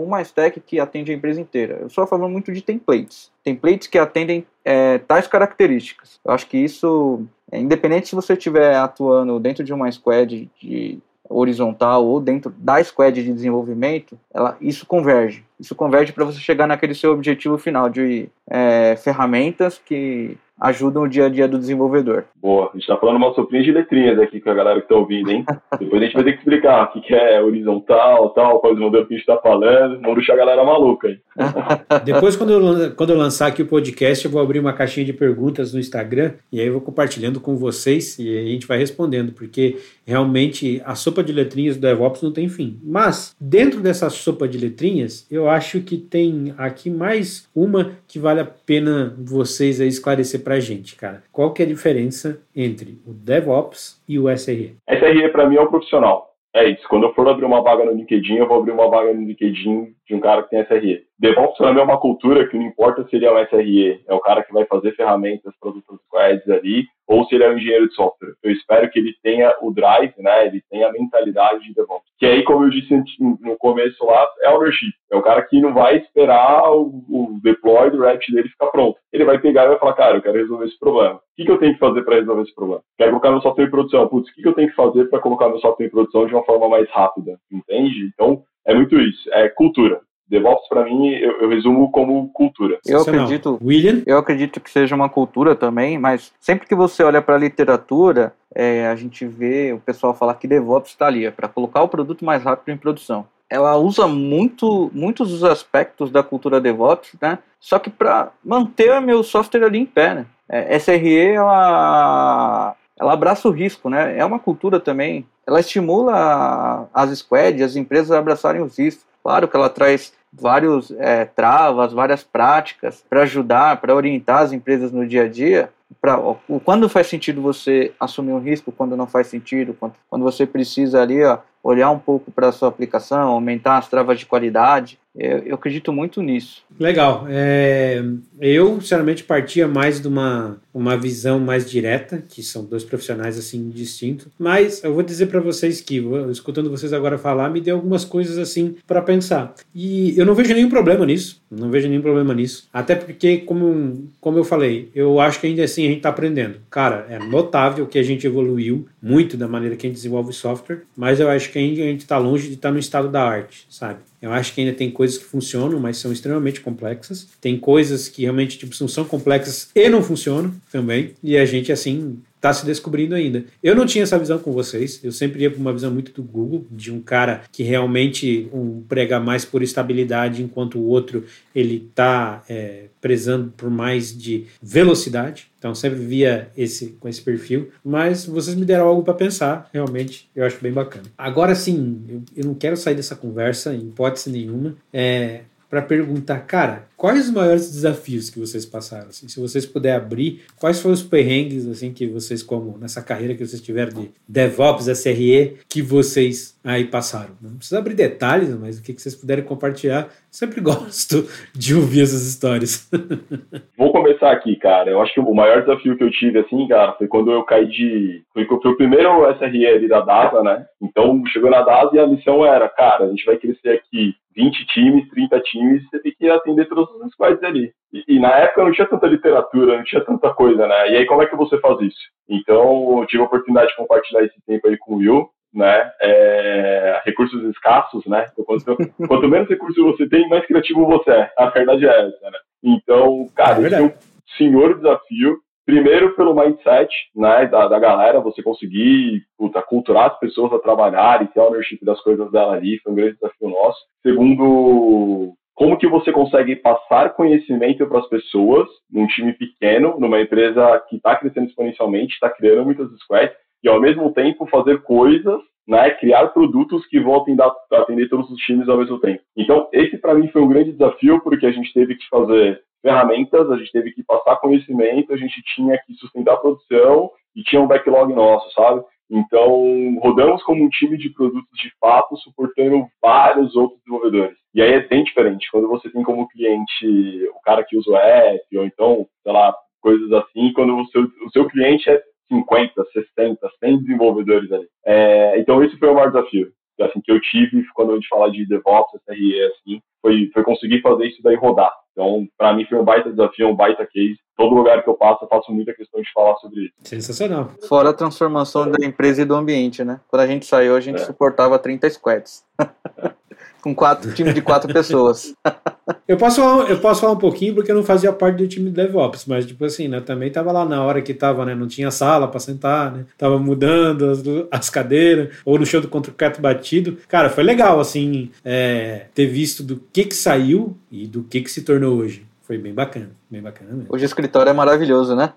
uma stack que atende a empresa inteira. Eu só falo muito de templates. Templates que atendem é, tais características. Eu acho que isso, é, independente se você estiver atuando dentro de uma squad de horizontal ou dentro da squad de desenvolvimento, ela, isso converge. Isso converge para você chegar naquele seu objetivo final de é, ferramentas que ajudam o dia a dia do desenvolvedor. Boa, a gente está falando uma sopinha de letrinhas aqui com a galera que está ouvindo, hein? Depois a gente vai ter que explicar o que é horizontal, tal, qual é o modelo que a gente está falando, não deixar a galera maluca aí. Depois, quando eu, quando eu lançar aqui o podcast, eu vou abrir uma caixinha de perguntas no Instagram e aí eu vou compartilhando com vocês e a gente vai respondendo, porque realmente a sopa de letrinhas do DevOps não tem fim. Mas, dentro dessa sopa de letrinhas, eu acho que tem aqui mais uma que vale a pena vocês esclarecer pra gente, cara. Qual que é a diferença entre o DevOps e o SRE? SRE para mim é um profissional. É isso. Quando eu for abrir uma vaga no LinkedIn, eu vou abrir uma vaga no LinkedIn de um cara que tem SRE. DevOps para mim é uma cultura que não importa se ele é um SRE, é o cara que vai fazer ferramentas para os squads ali, ou se ele é um engenheiro de software. Eu espero que ele tenha o drive, né, ele tenha a mentalidade de DevOps. Que aí, como eu disse no começo lá, é ownership. É o cara que não vai esperar o, o deploy do React dele ficar pronto. Ele vai pegar e vai falar, cara, eu quero resolver esse problema. O que, que eu tenho que fazer para resolver esse problema? Quero colocar meu software em produção. Putz, o que, que eu tenho que fazer para colocar meu software em produção de uma forma mais rápida? Entende? Então, é muito isso. É cultura. DevOps para mim eu, eu, resumo como cultura. Eu acredito, William, eu acredito que seja uma cultura também, mas sempre que você olha para a literatura, é, a gente vê o pessoal falar que DevOps está ali é para colocar o produto mais rápido em produção. Ela usa muito, muitos dos aspectos da cultura DevOps, né? Só que para manter meu software ali em pé, né? É, SRE ela, ela abraça o risco, né? É uma cultura também. Ela estimula as squads, as empresas a abraçarem os riscos. Claro que ela traz vários é, travas, várias práticas para ajudar, para orientar as empresas no dia a dia, para quando faz sentido você assumir um risco, quando não faz sentido, quando, quando você precisa ali ó, olhar um pouco para a sua aplicação, aumentar as travas de qualidade. Eu, eu acredito muito nisso. Legal. É, eu, sinceramente, partia mais de uma, uma visão mais direta, que são dois profissionais assim distintos. Mas eu vou dizer para vocês que, escutando vocês agora falar, me deu algumas coisas assim para pensar. E eu não vejo nenhum problema nisso. Não vejo nenhum problema nisso. Até porque, como, como eu falei, eu acho que ainda assim a gente está aprendendo. Cara, é notável que a gente evoluiu muito da maneira que a gente desenvolve software, mas eu acho que ainda a gente está longe de estar tá no estado da arte, sabe? Eu acho que ainda tem coisas que funcionam, mas são extremamente complexas. Tem coisas que realmente tipo, são complexas e não funcionam também. E a gente, assim, está se descobrindo ainda. Eu não tinha essa visão com vocês, eu sempre ia para uma visão muito do Google, de um cara que realmente um, prega mais por estabilidade, enquanto o outro ele está é, prezando por mais de velocidade. Então sempre via esse com esse perfil, mas vocês me deram algo para pensar, realmente eu acho bem bacana. Agora sim, eu, eu, não quero sair dessa conversa em hipótese nenhuma. É, para perguntar, cara, quais os maiores desafios que vocês passaram? Assim, se vocês puderem abrir, quais foram os perrengues assim que vocês, como nessa carreira que vocês tiveram de DevOps, SRE, que vocês aí passaram? Não precisa abrir detalhes, mas o que, que vocês puderem compartilhar, sempre gosto de ouvir essas histórias. Vou começar aqui, cara. Eu acho que o maior desafio que eu tive, assim, cara, foi quando eu caí de. Foi, foi o primeiro SRE ali da DASA, né? Então, chegou na DASA e a missão era, cara, a gente vai crescer aqui 20 times, 30 times, você tem que atender todos os squads ali. E, e, na época não tinha tanta literatura, não tinha tanta coisa, né? E aí como é que você faz isso? Então eu tive a oportunidade de compartilhar esse tempo aí com o Will, né? É, recursos escassos, né? Então, quanto, quanto, menos recursos você tem, mais criativo você é. A verdade é essa, né? Então, cara, é esse é um senhor desafio Primeiro, pelo mindset né, da, da galera, você conseguir puta, culturar as pessoas a trabalhar e ter ownership das coisas dela ali, foi um grande desafio nosso. Segundo, como que você consegue passar conhecimento para as pessoas num time pequeno, numa empresa que está crescendo exponencialmente, está criando muitas squads, e ao mesmo tempo fazer coisas, né, criar produtos que vão atender todos os times ao mesmo tempo. Então, esse para mim foi um grande desafio, porque a gente teve que fazer ferramentas, a gente teve que passar conhecimento, a gente tinha que sustentar a produção e tinha um backlog nosso, sabe? Então, rodamos como um time de produtos de fato, suportando vários outros desenvolvedores. E aí é bem diferente. Quando você tem como cliente o cara que usa o app, ou então, sei lá, coisas assim, quando o seu, o seu cliente é 50, 60, 100 desenvolvedores ali. É, então, esse foi o maior desafio assim, que eu tive quando a gente fala de DevOps, SRE, assim, foi, foi conseguir fazer isso daí rodar. Então, para mim foi um baita desafio, um baita case. Todo lugar que eu passo, eu faço muita questão de falar sobre isso. Sensacional. Fora a transformação da empresa e do ambiente, né? Quando a gente saiu, a gente é. suportava 30 squads. com quatro time de quatro pessoas. Eu posso, falar, eu posso falar um pouquinho porque eu não fazia parte do time de DevOps, mas tipo assim, né, também tava lá na hora que tava, né, não tinha sala para sentar, né, tava mudando as, as cadeiras, ou no show do contra o Cato Batido. Cara, foi legal, assim, é, ter visto do que que saiu e do que que se tornou hoje. Foi bem bacana, bem bacana mesmo. Hoje o escritório é maravilhoso, né?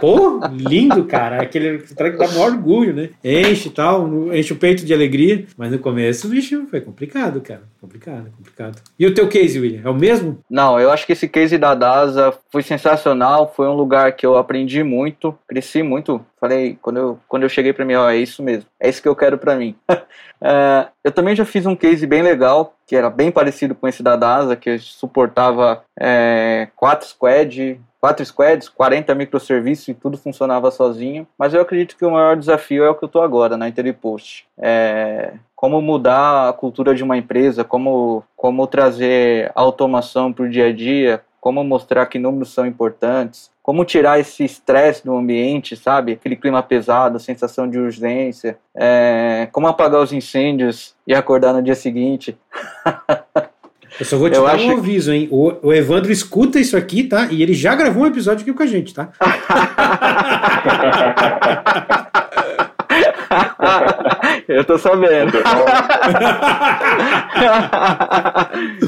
Pô, lindo, cara. Aquele escritório que dá maior orgulho, né? Enche e tal, enche o peito de alegria. Mas no começo, bicho, foi complicado, cara. Complicado, complicado. E o teu case, William, é o mesmo? Não, eu acho que esse case da DASA foi sensacional. Foi um lugar que eu aprendi muito, cresci muito. Falei, quando eu, quando eu cheguei para mim, ó, é isso mesmo. É isso que eu quero para mim. Uh, eu também já fiz um case bem legal, que era bem parecido com esse da DASA, que suportava é, quatro squad, quatro squads, 40 microserviços e tudo funcionava sozinho. Mas eu acredito que o maior desafio é o que eu estou agora na Interpost. É, como mudar a cultura de uma empresa, como, como trazer automação para o dia a dia, como mostrar que números são importantes, como tirar esse estresse do ambiente, sabe? Aquele clima pesado, a sensação de urgência, é, como apagar os incêndios e acordar no dia seguinte. Eu só vou te eu dar um aviso, hein? O, o, Evandro escuta isso aqui, tá? E ele já gravou um episódio aqui com a gente, tá? eu tô sabendo.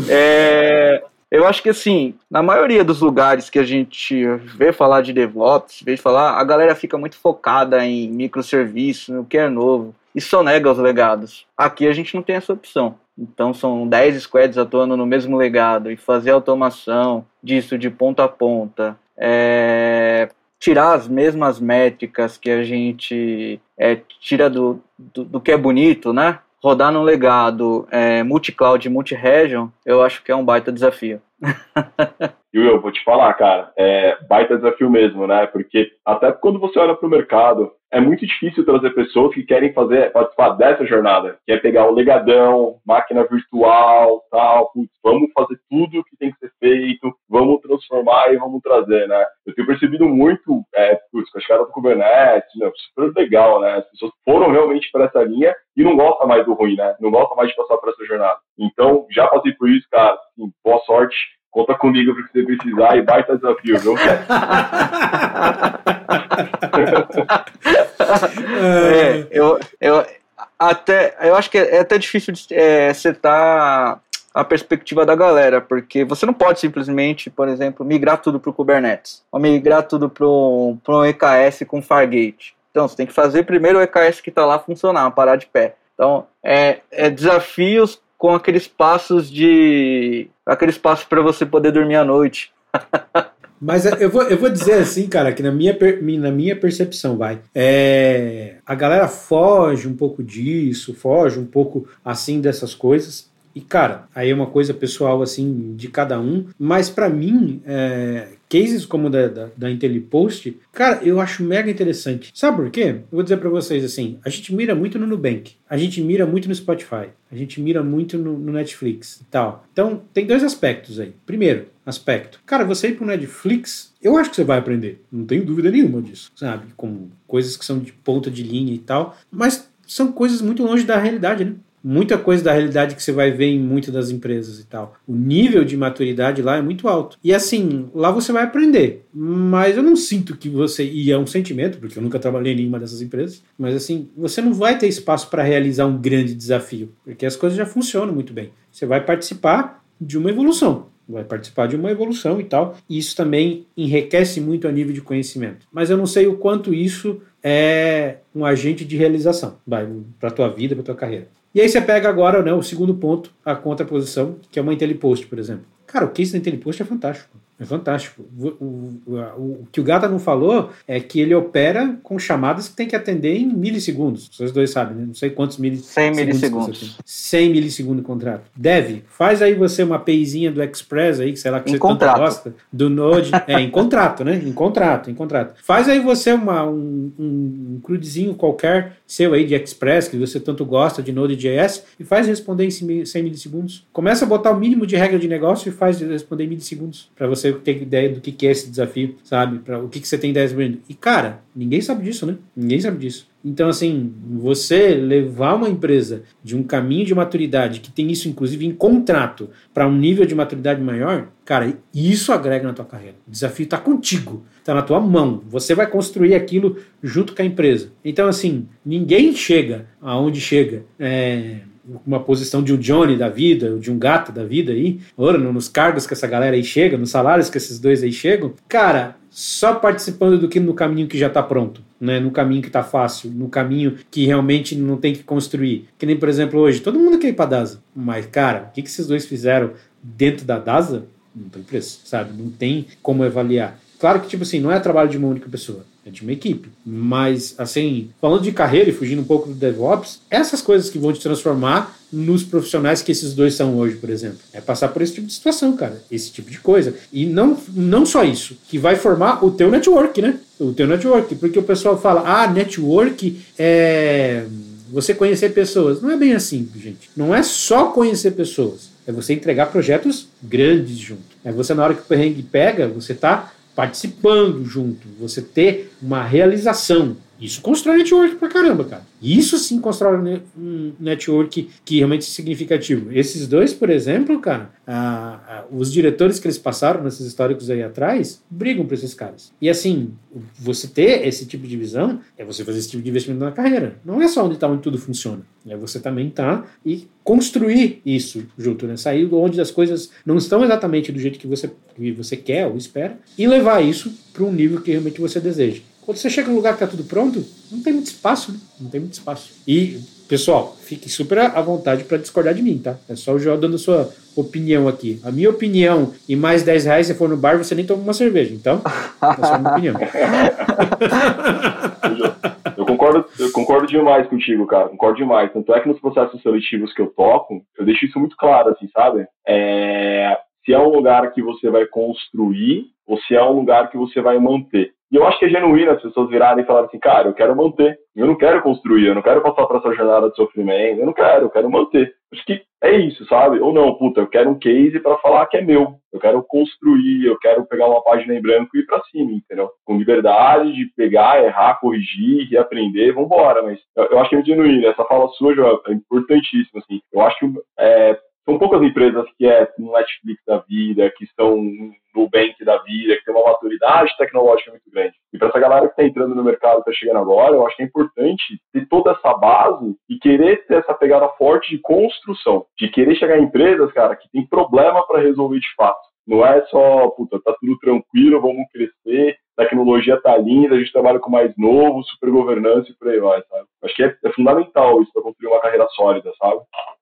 é, eu acho que assim, na maioria dos lugares que a gente vê falar de DevOps, vê falar, a galera fica muito focada em microserviço, no que é novo, e sonega os legados. Aqui a gente não tem essa opção. Então são 10 squads atuando no mesmo legado e fazer automação disso de ponta a ponta. É, tirar as mesmas métricas que a gente é, tira do, do, do, que é bonito, né? Rodar num legado é, multi-cloud multi-region, eu acho que é um baita desafio. E eu vou te falar, cara, é baita desafio mesmo, né? Porque até quando você olha para o mercado, é muito difícil trazer pessoas que querem fazer participar dessa jornada, que é pegar o legadão, máquina virtual, tal, putz, vamos fazer tudo que tem que ser feito, vamos transformar e vamos trazer, né? Eu tenho percebido muito, é, putz, com a chegada do Kubernetes, né, super legal, né? As pessoas foram realmente para essa linha e não gostam mais do ruim, né? Não gostam mais de passar por essa jornada. Então, já passei por isso, cara, assim, boa sorte Conta comigo para você precisar e baita desafio, viu? é, eu, eu, até, eu acho que é até difícil de é, setar a perspectiva da galera, porque você não pode simplesmente, por exemplo, migrar tudo para o Kubernetes, ou migrar tudo para um EKS com Fargate. Então, você tem que fazer primeiro o EKS que está lá funcionar, parar de pé. Então, é, é desafios com aqueles passos de. aqueles passos para você poder dormir à noite. Mas eu vou, eu vou dizer assim, cara, que na minha, na minha percepção, vai. É, a galera foge um pouco disso, foge um pouco assim dessas coisas. E, cara, aí é uma coisa pessoal, assim, de cada um. Mas para mim, é, cases como da, da, da IntelliPost, cara, eu acho mega interessante. Sabe por quê? Eu vou dizer para vocês assim: a gente mira muito no Nubank, a gente mira muito no Spotify, a gente mira muito no, no Netflix e tal. Então, tem dois aspectos aí. Primeiro, aspecto. Cara, você ir pro Netflix, eu acho que você vai aprender. Não tenho dúvida nenhuma disso, sabe? Com coisas que são de ponta de linha e tal. Mas são coisas muito longe da realidade, né? Muita coisa da realidade que você vai ver em muitas das empresas e tal. O nível de maturidade lá é muito alto. E assim, lá você vai aprender. Mas eu não sinto que você. E é um sentimento, porque eu nunca trabalhei em nenhuma dessas empresas. Mas assim, você não vai ter espaço para realizar um grande desafio. Porque as coisas já funcionam muito bem. Você vai participar de uma evolução vai participar de uma evolução e tal. E isso também enriquece muito a nível de conhecimento. Mas eu não sei o quanto isso é um agente de realização para a tua vida, para tua carreira. E aí você pega agora né, o segundo ponto, a contraposição, que é uma IntelliPost, por exemplo. Cara, o case da IntelliPost é fantástico. É fantástico. O, o, o, que o Gata não falou é que ele opera com chamadas que tem que atender em milissegundos. Vocês dois sabem, né? Não sei quantos milissegundos. 100 milissegundos. 100 milissegundos de contrato. Deve, faz aí você uma APIzinha do Express aí, que sei lá que em você contrato. gosta, do Node. é, em contrato, né? Em contrato, em contrato. Faz aí você uma, um, um, um crudezinho qualquer seu aí de Express, que você tanto gosta de Node.js, e faz responder em 100 milissegundos. Começa a botar o mínimo de regra de negócio e faz responder em milissegundos, para você ter ideia do que, que é esse desafio, sabe? Para o que, que você tem ideia sobre E, cara, ninguém sabe disso, né? Ninguém sabe disso. Então, assim, você levar uma empresa de um caminho de maturidade, que tem isso inclusive em contrato, para um nível de maturidade maior, cara, isso agrega na tua carreira. O desafio está contigo, está na tua mão. Você vai construir aquilo junto com a empresa. Então, assim, ninguém chega aonde chega. É, uma posição de um Johnny da vida, de um gato da vida aí, ora, nos cargos que essa galera aí chega, nos salários que esses dois aí chegam, cara, só participando do que no caminho que já está pronto, né? no caminho que está fácil, no caminho que realmente não tem que construir. Que nem, por exemplo, hoje, todo mundo quer ir para DASA, mas, cara, o que, que esses dois fizeram dentro da DASA? Não tem preço, sabe? Não tem como avaliar. Claro que, tipo assim, não é trabalho de uma única pessoa é de uma equipe. Mas, assim, falando de carreira e fugindo um pouco do DevOps, essas coisas que vão te transformar nos profissionais que esses dois são hoje, por exemplo. É passar por esse tipo de situação, cara. Esse tipo de coisa. E não, não só isso, que vai formar o teu network, né? O teu network. Porque o pessoal fala, ah, network é você conhecer pessoas. Não é bem assim, gente. Não é só conhecer pessoas. É você entregar projetos grandes junto. É você, na hora que o perrengue pega, você tá participando junto, você ter uma realização. Isso constrói network pra caramba, cara. Isso sim constrói um network que realmente é significativo. Esses dois, por exemplo, cara, os diretores que eles passaram nesses históricos aí atrás brigam por esses caras. E assim, você ter esse tipo de visão é você fazer esse tipo de investimento na carreira. Não é só onde está onde tudo funciona. É você também tá e construir isso junto, né? Sair onde as coisas não estão exatamente do jeito que você, que você quer ou espera e levar isso para um nível que realmente você deseja. Quando você chega num lugar que está tudo pronto, não tem muito espaço, né? Não tem muito espaço. E, pessoal, fique super à vontade para discordar de mim, tá? É só o Joel dando a sua opinião aqui. A minha opinião, e mais 10 reais se for no bar, você nem toma uma cerveja. Então, é só a minha opinião. eu concordo, eu concordo demais contigo, cara. Concordo demais. Tanto é que nos processos seletivos que eu toco, eu deixo isso muito claro, assim, sabe? É, se é um lugar que você vai construir ou se é um lugar que você vai manter. E eu acho que é genuíno as pessoas virarem e falarem assim, cara, eu quero manter, eu não quero construir, eu não quero passar por essa jornada de sofrimento, eu não quero, eu quero manter. Acho que é isso, sabe? Ou não, puta, eu quero um case para falar que é meu, eu quero construir, eu quero pegar uma página em branco e ir para cima, entendeu? Com liberdade de pegar, errar, corrigir, reaprender, vambora. Mas eu, eu acho que é genuíno, essa fala sua, Joel, é importantíssima, assim. Eu acho que é, são poucas empresas que é no Netflix da vida, que estão no Bank da vida, que tem uma maturidade tecnológica muito grande. E para essa galera que está entrando no mercado, está chegando agora, eu acho que é importante ter toda essa base e querer ter essa pegada forte de construção, de querer chegar em empresas, cara, que tem problema para resolver de fato. Não é só, puta, tá tudo tranquilo, vamos crescer, tecnologia tá linda, a gente trabalha com mais novo, super governança e por aí vai, sabe? Acho que é, é fundamental isso para construir uma carreira sólida, sabe?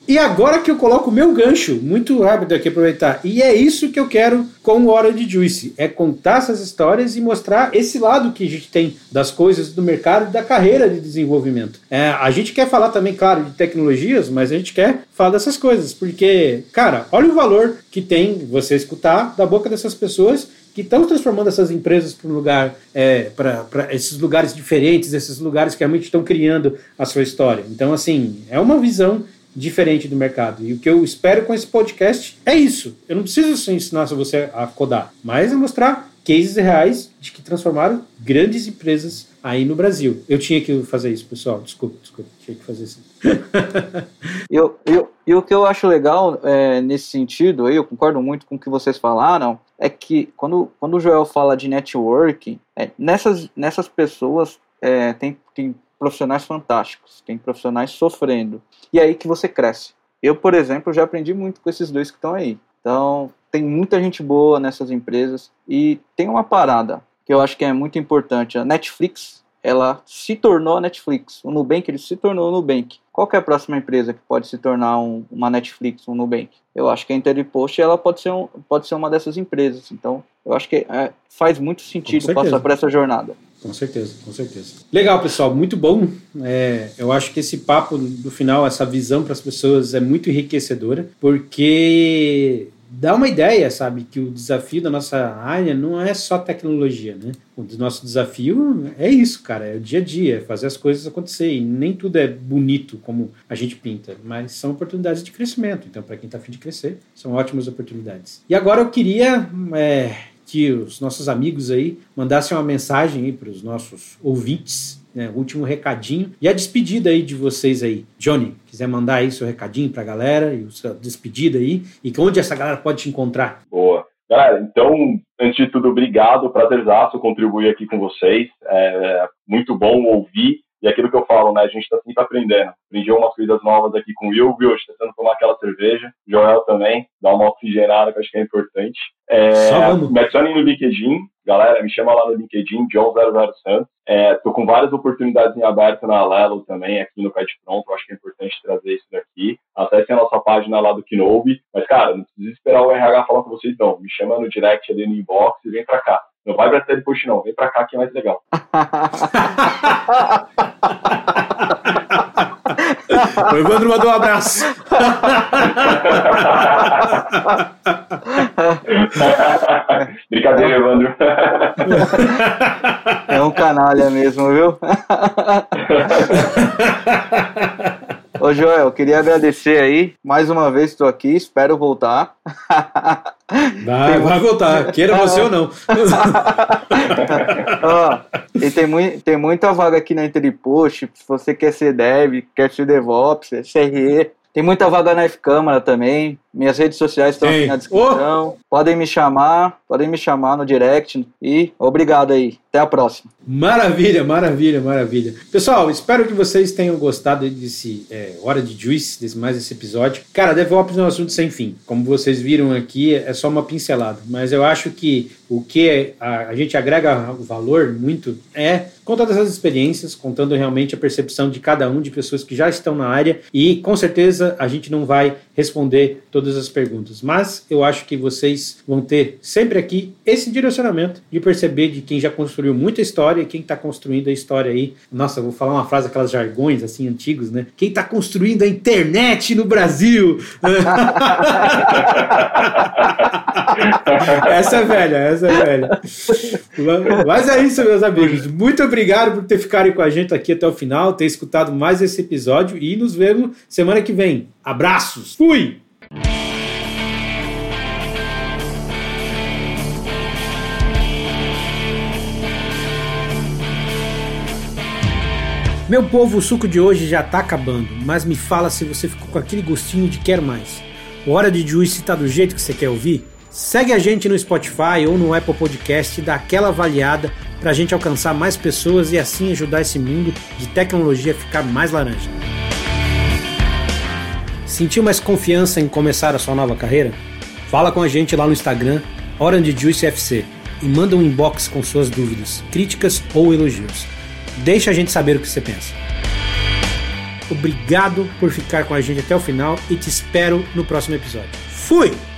E agora que eu coloco o meu gancho, muito rápido aqui aproveitar, e é isso que eu quero com o Hora de Juice, é contar essas histórias e mostrar esse lado que a gente tem das coisas do mercado e da carreira de desenvolvimento. É, a gente quer falar também, claro, de tecnologias, mas a gente quer falar dessas coisas, porque, cara, olha o valor que tem você escutar da boca dessas pessoas que estão transformando essas empresas para um lugar, é, para esses lugares diferentes, esses lugares que realmente estão criando a sua história. Então, assim, é uma visão diferente do mercado. E o que eu espero com esse podcast é isso. Eu não preciso ensinar você a codar, mas é mostrar cases reais de que transformaram grandes empresas aí no Brasil. Eu tinha que fazer isso, pessoal. Desculpa, desculpa. Tinha que fazer isso. eu, eu, e o que eu acho legal é, nesse sentido, eu concordo muito com o que vocês falaram, é que quando, quando o Joel fala de networking, é, nessas, nessas pessoas é, tem, tem profissionais fantásticos, tem profissionais sofrendo. E é aí que você cresce. Eu, por exemplo, já aprendi muito com esses dois que estão aí. Então, tem muita gente boa nessas empresas e tem uma parada que eu acho que é muito importante. A Netflix, ela se tornou a Netflix. O Nubank, ele se tornou o Nubank. Qual é a próxima empresa que pode se tornar um, uma Netflix, um Nubank? Eu acho que a Interpost ela pode ser, um, pode ser uma dessas empresas. Então, eu acho que é, faz muito sentido passar por essa jornada. Com certeza, com certeza. Legal, pessoal, muito bom. É, eu acho que esse papo do final, essa visão para as pessoas é muito enriquecedora, porque dá uma ideia, sabe, que o desafio da nossa área não é só tecnologia, né? O nosso desafio é isso, cara, é o dia a dia, é fazer as coisas acontecer. E nem tudo é bonito como a gente pinta, mas são oportunidades de crescimento. Então, para quem está afim de crescer, são ótimas oportunidades. E agora eu queria é, que os nossos amigos aí mandassem uma mensagem para os nossos ouvintes né, último recadinho e a despedida aí de vocês aí. Johnny, quiser mandar aí seu recadinho para a galera e sua despedida aí e onde essa galera pode te encontrar. Boa. Galera, então, antes de tudo, obrigado, prazerzaço contribuir aqui com vocês. É muito bom ouvir e aquilo que eu falo, né? A gente está sempre aprendendo. Aprendi umas coisas novas aqui com o Will, viu? Tentando tomar aquela cerveja. Joel também, dá uma oxigenada que eu acho que é importante. É, vamos. Me adicione no LinkedIn, galera, me chama lá no LinkedIn, John00 Santos. É, tô com várias oportunidades em aberto na Alelo também, aqui no Pet Pronto. Acho que é importante trazer isso daqui. Acessem a nossa página lá do Kinobi. Mas, cara, não precisa esperar o RH falar com vocês, não. Me chama no direct ali no inbox e vem pra cá. Não vai pra telepost, não. Vem pra cá que é mais legal. o Evandro mandou um abraço. Brincadeira, Evandro. É um canalha mesmo, viu? Ô Joel, eu queria agradecer aí. Mais uma vez estou aqui, espero voltar. Vai, vai voltar, queira você ou não. Ó, e tem, muito, tem muita vaga aqui na Interpost. Se você quer ser dev, quer ser DevOps, CRE, tem muita vaga na F-Câmara também. Minhas redes sociais estão aqui na descrição. Oh. Podem me chamar, podem me chamar no direct. E obrigado aí. Até a próxima. Maravilha, maravilha, maravilha. Pessoal, espero que vocês tenham gostado desse é, Hora de Juice, desse mais esse episódio. Cara, DevOps é um assunto sem fim. Como vocês viram aqui, é só uma pincelada. Mas eu acho que o que a, a gente agrega valor muito é contando essas experiências, contando realmente a percepção de cada um, de pessoas que já estão na área. E com certeza a gente não vai responder todo todas as perguntas. Mas eu acho que vocês vão ter sempre aqui esse direcionamento de perceber de quem já construiu muita história e quem está construindo a história aí. Nossa, vou falar uma frase, aquelas jargões assim antigos, né? Quem está construindo a internet no Brasil. essa é velha, essa é velha. Mas é isso, meus amigos. Muito obrigado por ter ficado com a gente aqui até o final, ter escutado mais esse episódio e nos vemos semana que vem. Abraços. Fui! Meu povo, o suco de hoje já tá acabando, mas me fala se você ficou com aquele gostinho de quer mais. O Hora de Juice tá do jeito que você quer ouvir? Segue a gente no Spotify ou no Apple Podcast e dá aquela avaliada para a gente alcançar mais pessoas e assim ajudar esse mundo de tecnologia a ficar mais laranja. Sentiu mais confiança em começar a sua nova carreira? Fala com a gente lá no Instagram, Orange Juice FC, e manda um inbox com suas dúvidas, críticas ou elogios. Deixa a gente saber o que você pensa. Obrigado por ficar com a gente até o final e te espero no próximo episódio. Fui!